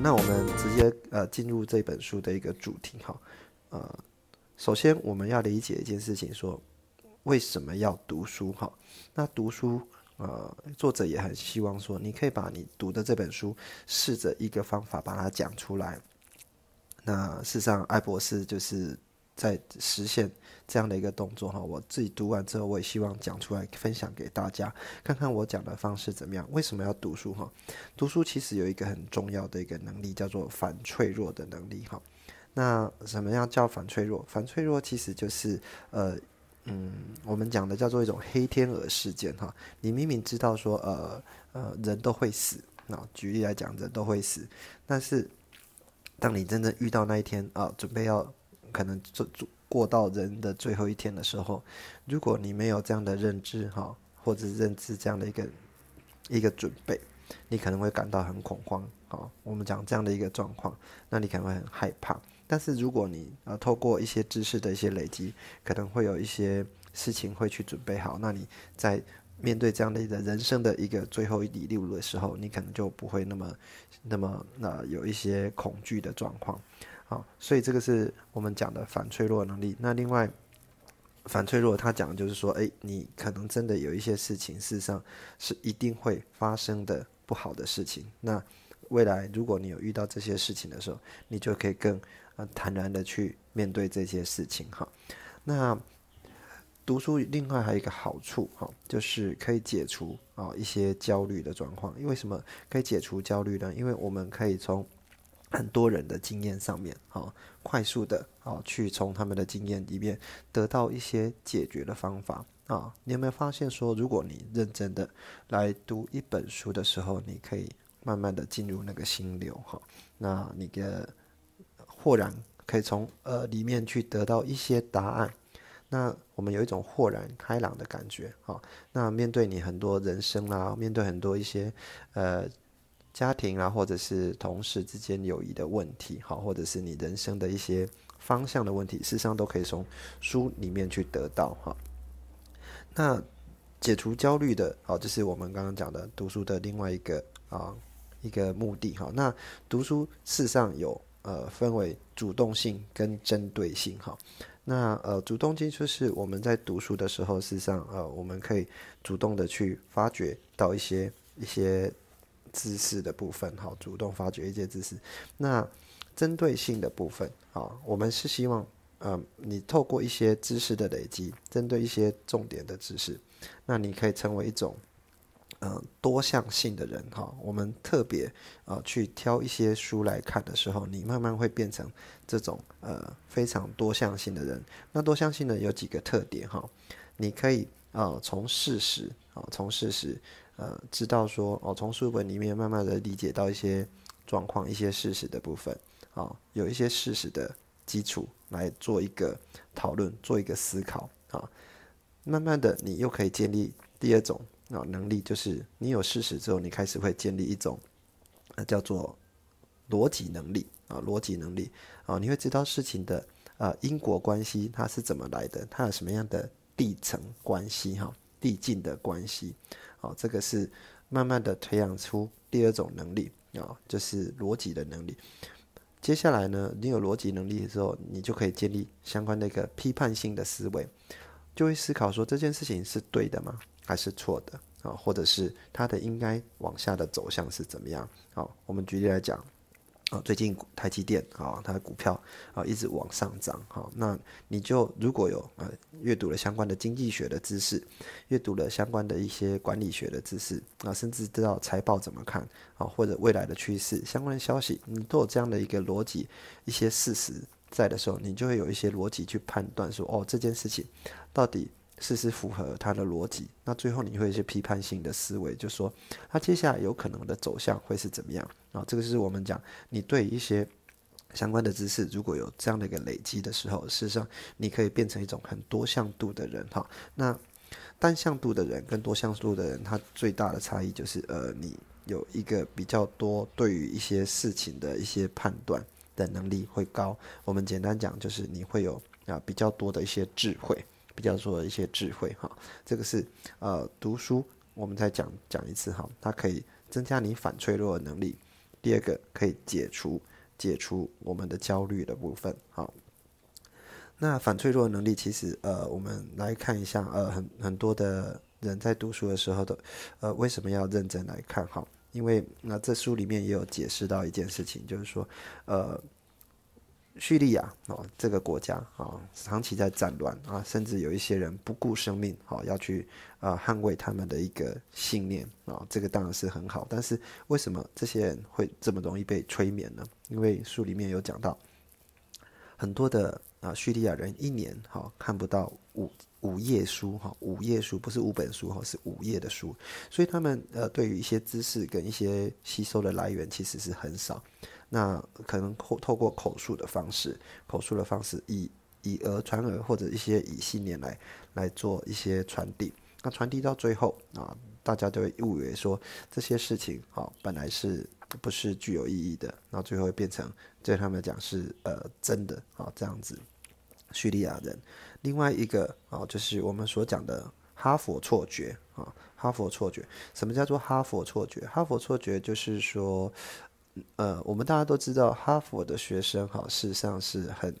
那我们直接呃进入这本书的一个主题哈，呃，首先我们要理解一件事情，说为什么要读书哈？那读书呃，作者也很希望说，你可以把你读的这本书试着一个方法把它讲出来。那事实上，艾博士就是。在实现这样的一个动作哈，我自己读完之后，我也希望讲出来分享给大家，看看我讲的方式怎么样。为什么要读书哈？读书其实有一个很重要的一个能力，叫做反脆弱的能力哈。那什么样叫反脆弱？反脆弱其实就是呃嗯，我们讲的叫做一种黑天鹅事件哈。你明明知道说呃呃人都会死，那举例来讲人都会死，但是当你真正遇到那一天啊，准备要可能做做过到人的最后一天的时候，如果你没有这样的认知哈，或者认知这样的一个一个准备，你可能会感到很恐慌啊。我们讲这样的一个状况，那你可能会很害怕。但是如果你呃透过一些知识的一些累积，可能会有一些事情会去准备好，那你在面对这样的一个人生的一个最后一里路的时候，你可能就不会那么那么那有一些恐惧的状况。好，所以这个是我们讲的反脆弱能力。那另外，反脆弱，他讲的就是说，诶，你可能真的有一些事情，事实上是一定会发生的不好的事情。那未来如果你有遇到这些事情的时候，你就可以更呃坦然的去面对这些事情。哈，那读书另外还有一个好处，哈，就是可以解除啊一些焦虑的状况。因为什么可以解除焦虑呢？因为我们可以从很多人的经验上面，啊，快速的啊，去从他们的经验里面得到一些解决的方法啊。你有没有发现说，如果你认真的来读一本书的时候，你可以慢慢的进入那个心流哈，那你的豁然可以从呃里面去得到一些答案。那我们有一种豁然开朗的感觉哈。那面对你很多人生啦，面对很多一些呃。家庭啊，或者是同事之间友谊的问题，好，或者是你人生的一些方向的问题，事实上都可以从书里面去得到哈。那解除焦虑的，好，这是我们刚刚讲的读书的另外一个啊一个目的哈。那读书事实上有呃分为主动性跟针对性哈。那呃主动性就是我们在读书的时候，事实上呃我们可以主动的去发掘到一些一些。知识的部分，好，主动发掘一些知识。那针对性的部分，啊，我们是希望，呃，你透过一些知识的累积，针对一些重点的知识，那你可以成为一种，嗯，多项性的人，哈。我们特别啊，去挑一些书来看的时候，你慢慢会变成这种呃非常多项性的人。那多项性的有几个特点，哈，你可以啊从事实啊从事实。呃，知道说哦，从书本里面慢慢的理解到一些状况、一些事实的部分，啊，有一些事实的基础来做一个讨论、做一个思考，啊，慢慢的你又可以建立第二种啊能力，就是你有事实之后，你开始会建立一种呃叫做逻辑能力啊，逻辑能力啊，你会知道事情的呃因果关系它是怎么来的，它有什么样的地层关系哈。递进的关系，好，这个是慢慢的培养出第二种能力啊，就是逻辑的能力。接下来呢，你有逻辑能力之后，你就可以建立相关的一个批判性的思维，就会思考说这件事情是对的吗，还是错的啊，或者是它的应该往下的走向是怎么样？好，我们举例来讲。啊，最近台积电啊，它的股票啊一直往上涨，哈，那你就如果有呃阅读了相关的经济学的知识，阅读了相关的一些管理学的知识啊，甚至知道财报怎么看啊，或者未来的趋势相关的消息，你都有这样的一个逻辑，一些事实在的时候，你就会有一些逻辑去判断说，哦，这件事情到底事实符合它的逻辑，那最后你会一些批判性的思维，就说他接下来有可能的走向会是怎么样啊？这个是我们讲你对一些相关的知识，如果有这样的一个累积的时候，事实上你可以变成一种很多向度的人哈。那单向度的人跟多向度的人，他最大的差异就是呃，你有一个比较多对于一些事情的一些判断的能力会高。我们简单讲就是你会有啊比较多的一些智慧。比较多的一些智慧哈，这个是呃读书，我们再讲讲一次哈，它可以增加你反脆弱的能力。第二个可以解除解除我们的焦虑的部分好。那反脆弱的能力其实呃，我们来看一下呃，很很多的人在读书的时候都呃为什么要认真来看哈？因为那这书里面也有解释到一件事情，就是说呃。叙利亚哦，这个国家啊，长期在战乱啊，甚至有一些人不顾生命，好要去啊捍卫他们的一个信念啊，这个当然是很好。但是为什么这些人会这么容易被催眠呢？因为书里面有讲到，很多的啊叙利亚人一年哈看不到五五页书哈，五页书不是五本书哈，是五页的书，所以他们呃对于一些知识跟一些吸收的来源其实是很少。那可能透透过口述的方式，口述的方式以以讹传讹，或者一些以信念来来做一些传递。那传递到最后啊，大家都会误以为说这些事情啊本来是不是具有意义的，那最后变成对他们讲是呃真的啊这样子。叙利亚人，另外一个啊就是我们所讲的哈佛错觉啊，哈佛错觉。什么叫做哈佛错觉？哈佛错觉就是说。呃，我们大家都知道，哈佛的学生哈，事实上是很，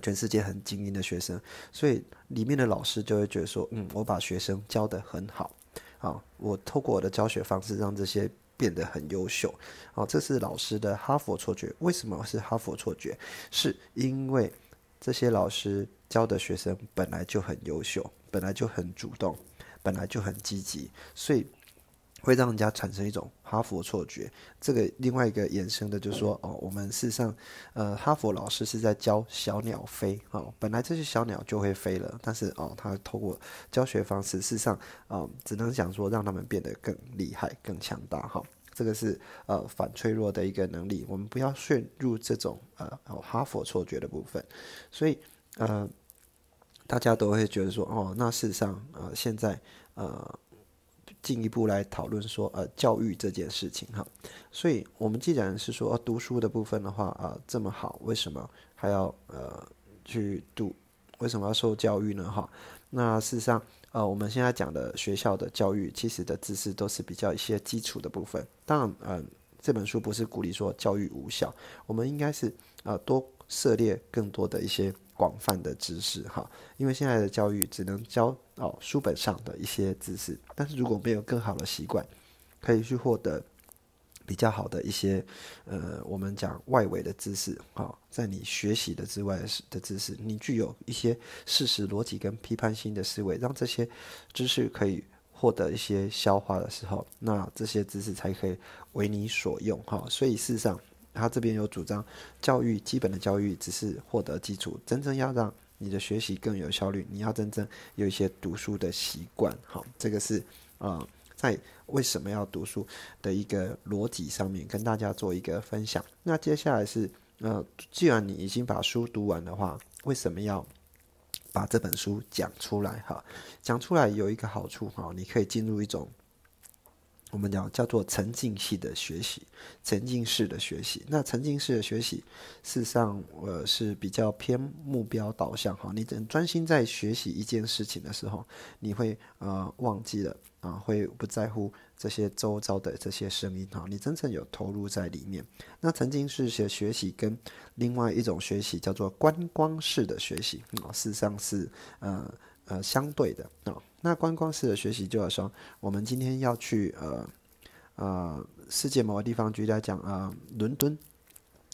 全世界很精英的学生，所以里面的老师就会觉得说，嗯，我把学生教得很好，啊，我透过我的教学方式让这些变得很优秀，哦，这是老师的哈佛错觉。为什么是哈佛错觉？是因为这些老师教的学生本来就很优秀，本来就很主动，本来就很积极，所以。会让人家产生一种哈佛错觉。这个另外一个衍生的，就是说，哦，我们事实上，呃，哈佛老师是在教小鸟飞，哦，本来这些小鸟就会飞了，但是哦，他透过教学方式，事实上，哦，只能讲说让他们变得更厉害、更强大，哈，这个是呃反脆弱的一个能力。我们不要陷入这种呃哈佛错觉的部分。所以，呃，大家都会觉得说，哦，那事实上，呃，现在，呃。进一步来讨论说，呃，教育这件事情哈，所以我们既然是说读书的部分的话，啊，这么好，为什么还要呃去读？为什么要受教育呢？哈，那事实上，呃，我们现在讲的学校的教育，其实的知识都是比较一些基础的部分。当然，嗯，这本书不是鼓励说教育无效，我们应该是呃多涉猎更多的一些。广泛的知识哈，因为现在的教育只能教哦书本上的一些知识，但是如果没有更好的习惯，可以去获得比较好的一些呃，我们讲外围的知识哈，在你学习的之外的知识，你具有一些事实逻辑跟批判性的思维，让这些知识可以获得一些消化的时候，那这些知识才可以为你所用哈。所以事实上。他这边有主张，教育基本的教育只是获得基础，真正要让你的学习更有效率，你要真正有一些读书的习惯。好，这个是呃，在为什么要读书的一个逻辑上面跟大家做一个分享。那接下来是呃，既然你已经把书读完的话，为什么要把这本书讲出来？哈，讲出来有一个好处哈，你可以进入一种。我们讲叫做沉浸式的学习，沉浸式的学习。那沉浸式的学习，事实上，呃，是比较偏目标导向哈。你等专心在学习一件事情的时候，你会呃忘记了啊，会不在乎这些周遭的这些声音哈。你真正有投入在里面。那沉浸式学学习跟另外一种学习叫做观光式的学习啊，事实上是呃呃相对的啊。那观光式的学习，就是说，我们今天要去呃呃世界某个地方，举例来讲啊，伦敦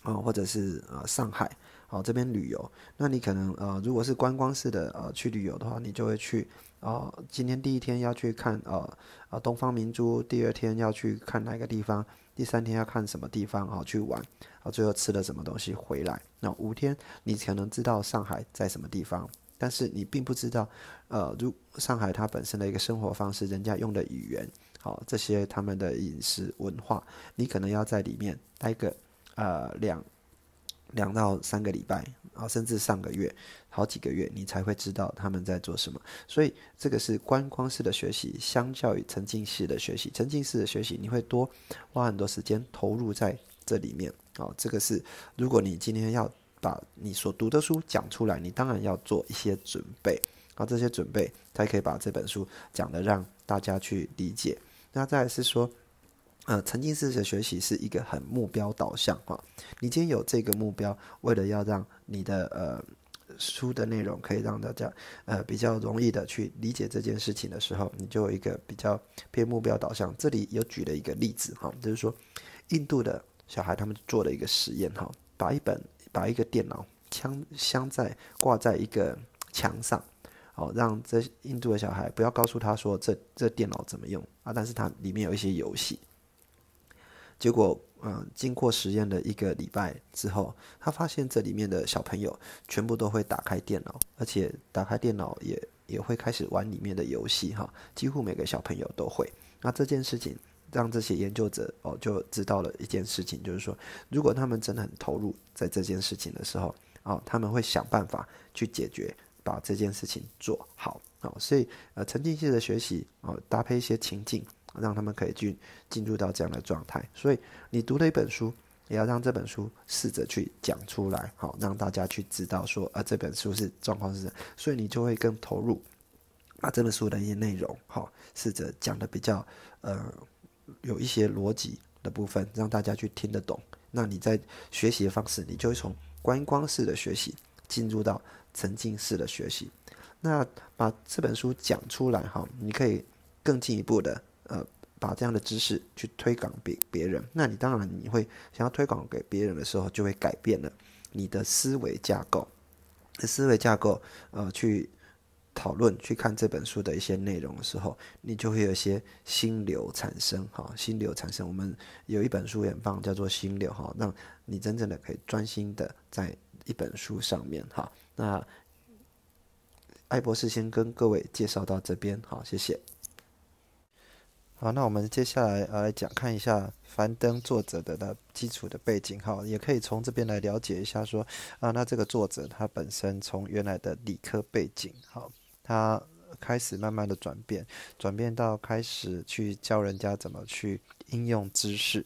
啊，或者是呃上海，好这边旅游。那你可能呃，如果是观光式的呃去旅游的话，你就会去啊，今天第一天要去看呃呃东方明珠，第二天要去看哪个地方，第三天要看什么地方啊去玩，啊最后吃了什么东西回来。那五天你可能知道上海在什么地方。但是你并不知道，呃，如上海它本身的一个生活方式，人家用的语言，好这些他们的饮食文化，你可能要在里面待个呃两两到三个礼拜啊，甚至上个月好几个月，你才会知道他们在做什么。所以这个是观光式的学习，相较于沉浸式的学习，沉浸式的学习你会多花很多时间投入在这里面。哦，这个是如果你今天要。把你所读的书讲出来，你当然要做一些准备，啊，这些准备才可以把这本书讲的让大家去理解。那再是说，呃，沉浸式的学习是一个很目标导向啊。你今天有这个目标，为了要让你的呃书的内容可以让大家呃比较容易的去理解这件事情的时候，你就有一个比较偏目标导向。这里有举了一个例子哈，就是说印度的小孩他们做了一个实验哈，把一本。把一个电脑镶镶在挂在一个墙上，哦，让这印度的小孩不要告诉他说这这电脑怎么用啊，但是它里面有一些游戏。结果，嗯，经过实验的一个礼拜之后，他发现这里面的小朋友全部都会打开电脑，而且打开电脑也也会开始玩里面的游戏，哈，几乎每个小朋友都会。那这件事情。让这些研究者哦就知道了一件事情，就是说，如果他们真的很投入在这件事情的时候，哦，他们会想办法去解决，把这件事情做好，哦，所以呃，沉浸式的学习哦，搭配一些情境，让他们可以去进入到这样的状态。所以你读了一本书，也要让这本书试着去讲出来，好，让大家去知道说，啊，这本书是状况是什所以你就会更投入，把这本书的一些内容，好，试着讲的比较呃。有一些逻辑的部分，让大家去听得懂。那你在学习的方式，你就会从观光式的学习进入到沉浸式的学习。那把这本书讲出来哈，你可以更进一步的呃，把这样的知识去推广给别人。那你当然你会想要推广给别人的时候，就会改变了你的思维架构。思维架构呃去。讨论去看这本书的一些内容的时候，你就会有一些心流产生，哈，心流产生。我们有一本书很棒，叫做心流，哈，让你真正的可以专心的在一本书上面，哈。那艾博士先跟各位介绍到这边，好，谢谢。好，那我们接下来来讲看一下樊登作者的的基础的背景，哈，也可以从这边来了解一下，说啊，那这个作者他本身从原来的理科背景，好。他开始慢慢的转变，转变到开始去教人家怎么去应用知识，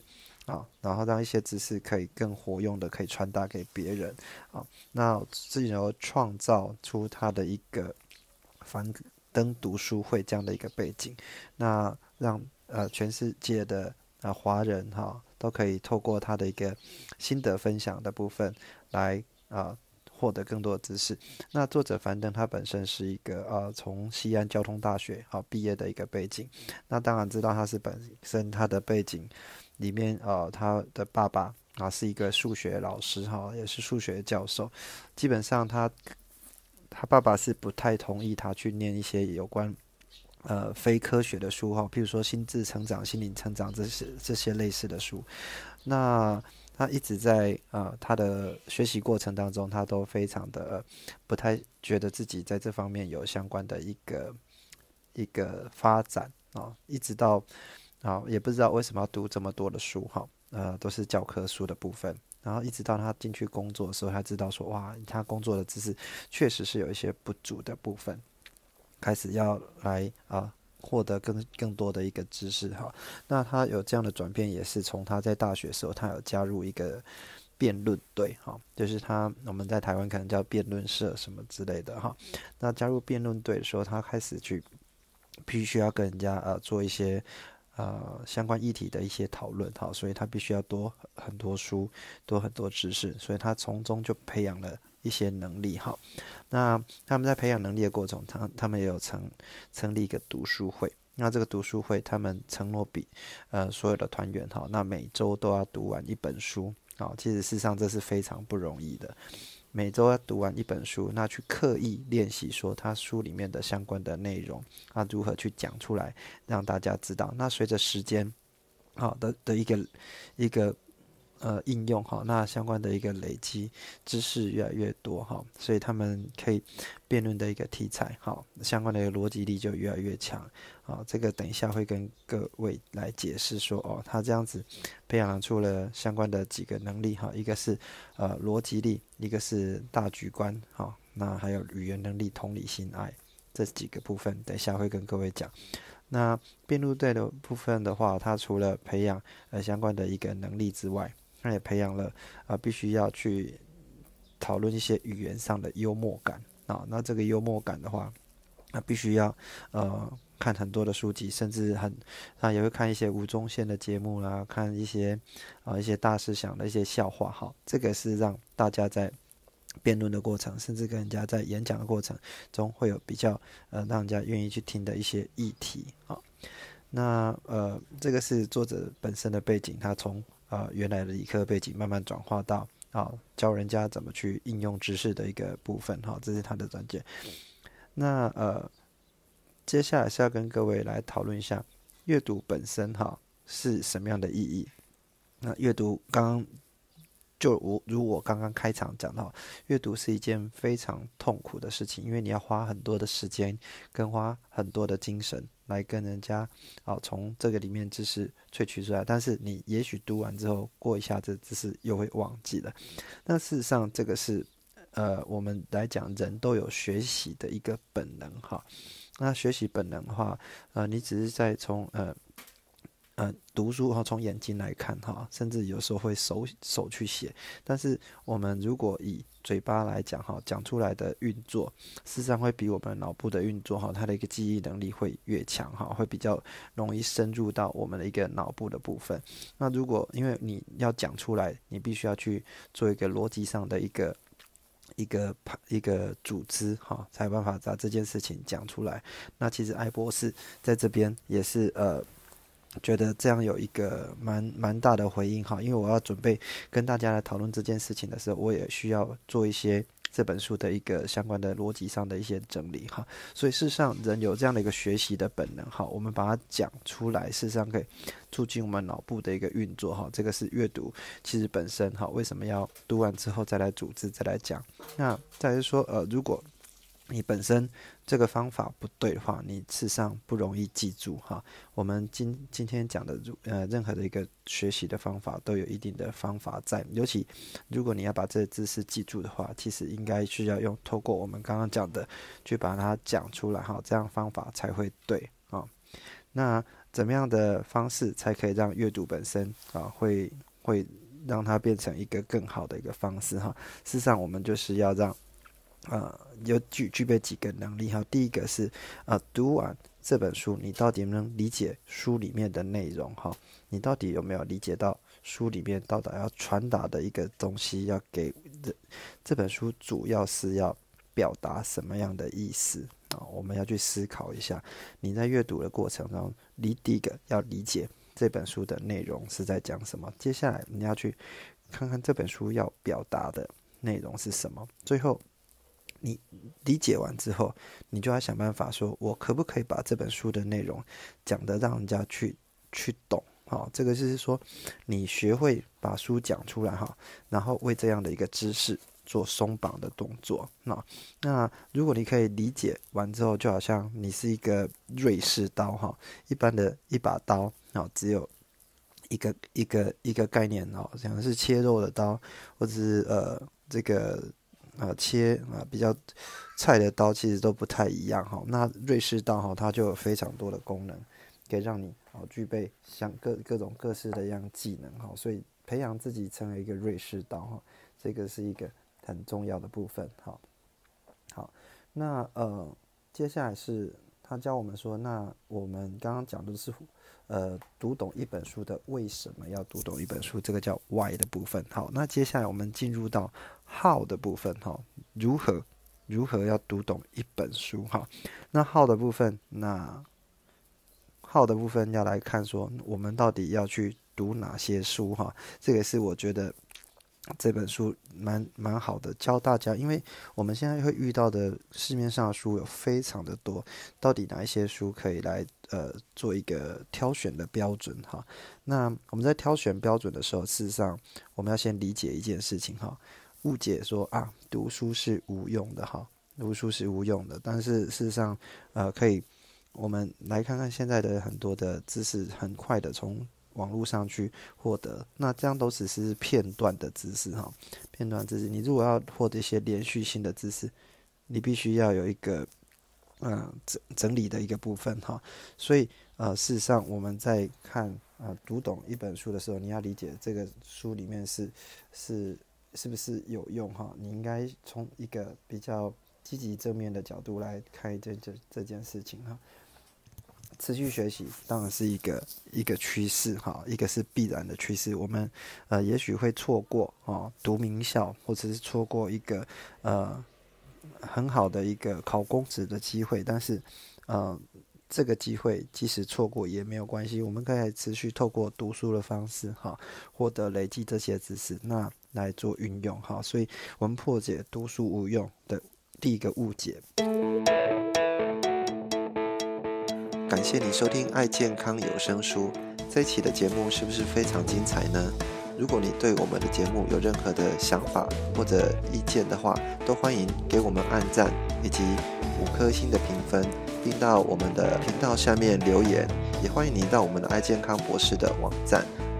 啊，然后让一些知识可以更活用的可以传达给别人，啊，那进而创造出他的一个樊登读书会这样的一个背景，那让呃全世界的啊华人哈都可以透过他的一个心得分享的部分来啊。获得更多的知识。那作者樊登他本身是一个呃从西安交通大学好毕业的一个背景。那当然知道他是本身他的背景里面呃他的爸爸啊是一个数学老师哈，也是数学教授。基本上他他爸爸是不太同意他去念一些有关呃非科学的书哈，譬如说心智成长、心灵成长这些这些类似的书。那他一直在呃他的学习过程当中，他都非常的不太觉得自己在这方面有相关的一个一个发展啊，一直到啊也不知道为什么要读这么多的书哈，呃都是教科书的部分，然后一直到他进去工作的时候，他知道说哇，他工作的知识确实是有一些不足的部分，开始要来啊。获得更更多的一个知识哈，那他有这样的转变，也是从他在大学时候，他有加入一个辩论队哈，就是他我们在台湾可能叫辩论社什么之类的哈。那加入辩论队的时候，他开始去必须要跟人家呃做一些呃相关议题的一些讨论哈，所以他必须要多很多书，多很多知识，所以他从中就培养了。一些能力哈，那他们在培养能力的过程，他他们也有成成立一个读书会。那这个读书会，他们承诺比呃所有的团员哈，那每周都要读完一本书啊。其实事实上这是非常不容易的，每周要读完一本书，那去刻意练习说他书里面的相关的内容啊，如何去讲出来，让大家知道。那随着时间好的的一个一个。呃应用哈，那相关的一个累积知识越来越多哈，所以他们可以辩论的一个题材哈，相关的一个逻辑力就越来越强啊。这个等一下会跟各位来解释说哦，他这样子培养出了相关的几个能力哈，一个是呃逻辑力，一个是大局观哈，那还有语言能力、同理心、爱这几个部分，等一下会跟各位讲。那辩论队的部分的话，它除了培养呃相关的一个能力之外，那也培养了啊必须要去讨论一些语言上的幽默感啊。那这个幽默感的话，那必须要呃看很多的书籍，甚至很啊也会看一些吴宗宪的节目啦，看一些啊一些大师想的一些笑话哈。这个是让大家在。辩论的过程，甚至跟人家在演讲的过程中，会有比较呃让人家愿意去听的一些议题啊。那呃，这个是作者本身的背景，他从呃原来的理科背景慢慢转化到啊教人家怎么去应用知识的一个部分哈，这是他的专辑。那呃，接下来是要跟各位来讨论一下阅读本身哈是什么样的意义。那阅读刚刚。就我如我刚刚开场讲到，阅读是一件非常痛苦的事情，因为你要花很多的时间，跟花很多的精神来跟人家，啊，从这个里面知识萃取出来。但是你也许读完之后，过一下子知识又会忘记了。那事实上，这个是，呃，我们来讲，人都有学习的一个本能哈。那学习本能的话，呃，你只是在从呃。呃，读书哈，从眼睛来看哈，甚至有时候会手手去写。但是我们如果以嘴巴来讲哈，讲出来的运作，事实上会比我们脑部的运作哈，它的一个记忆能力会越强哈，会比较容易深入到我们的一个脑部的部分。那如果因为你要讲出来，你必须要去做一个逻辑上的一个一个一个组织哈，才有办法把这件事情讲出来。那其实艾博士在这边也是呃。觉得这样有一个蛮蛮大的回应哈，因为我要准备跟大家来讨论这件事情的时候，我也需要做一些这本书的一个相关的逻辑上的一些整理哈。所以事实上，人有这样的一个学习的本能哈，我们把它讲出来，事实上可以促进我们脑部的一个运作哈。这个是阅读其实本身哈，为什么要读完之后再来组织再来讲？那再是说呃，如果你本身这个方法不对的话，你事实上不容易记住哈。我们今今天讲的，呃，任何的一个学习的方法都有一定的方法在。尤其如果你要把这知识记住的话，其实应该需要用透过我们刚刚讲的去把它讲出来哈，这样方法才会对啊。那怎么样的方式才可以让阅读本身啊，会会让它变成一个更好的一个方式哈？事实上，我们就是要让。呃，有具具备几个能力哈。第一个是，呃，读完这本书，你到底能理解书里面的内容哈？你到底有没有理解到书里面到底要传达的一个东西？要给这这本书主要是要表达什么样的意思啊？我们要去思考一下。你在阅读的过程中，你第一个要理解这本书的内容是在讲什么。接下来你要去看看这本书要表达的内容是什么。最后。你理解完之后，你就要想办法说，我可不可以把这本书的内容讲的让人家去去懂？好，这个就是说，你学会把书讲出来哈，然后为这样的一个知识做松绑的动作。那那如果你可以理解完之后，就好像你是一个瑞士刀哈，一般的一把刀然后，只有一个一个一个概念哦，像是切肉的刀，或者是呃这个。啊，切啊，比较菜的刀其实都不太一样哈。那瑞士刀哈，它就有非常多的功能，可以让你啊具备像各各种各式的样技能哈。所以培养自己成为一个瑞士刀哈，这个是一个很重要的部分哈。好，那呃，接下来是他教我们说，那我们刚刚讲的是。呃，读懂一本书的为什么要读懂一本书？这个叫 why 的部分。好，那接下来我们进入到号的部分。哈，如何如何要读懂一本书？哈，那号的部分，那号的部分要来看说，我们到底要去读哪些书？哈，这个是我觉得这本书蛮蛮好的，教大家，因为我们现在会遇到的市面上的书有非常的多，到底哪一些书可以来呃做一个挑选的标准哈？那我们在挑选标准的时候，事实上我们要先理解一件事情哈，误解说啊读书是无用的哈，读书是无用的，但是事实上呃可以，我们来看看现在的很多的知识，很快的从。网络上去获得，那这样都只是片段的知识哈，片段知识。你如果要获得一些连续性的知识，你必须要有一个嗯整整理的一个部分哈。所以呃，事实上我们在看呃读懂一本书的时候，你要理解这个书里面是是是不是有用哈。你应该从一个比较积极正面的角度来看这这这件事情哈。持续学习当然是一个一个趋势哈，一个是必然的趋势。我们呃也许会错过哦读名校，或者是错过一个呃很好的一个考公职的机会，但是呃这个机会即使错过也没有关系，我们可以持续透过读书的方式哈，获得累积这些知识，那来做运用哈。所以我们破解读书无用的第一个误解。感谢你收听爱健康有声书，这一期的节目是不是非常精彩呢？如果你对我们的节目有任何的想法或者意见的话，都欢迎给我们按赞以及五颗星的评分，并到我们的频道下面留言。也欢迎您到我们的爱健康博士的网站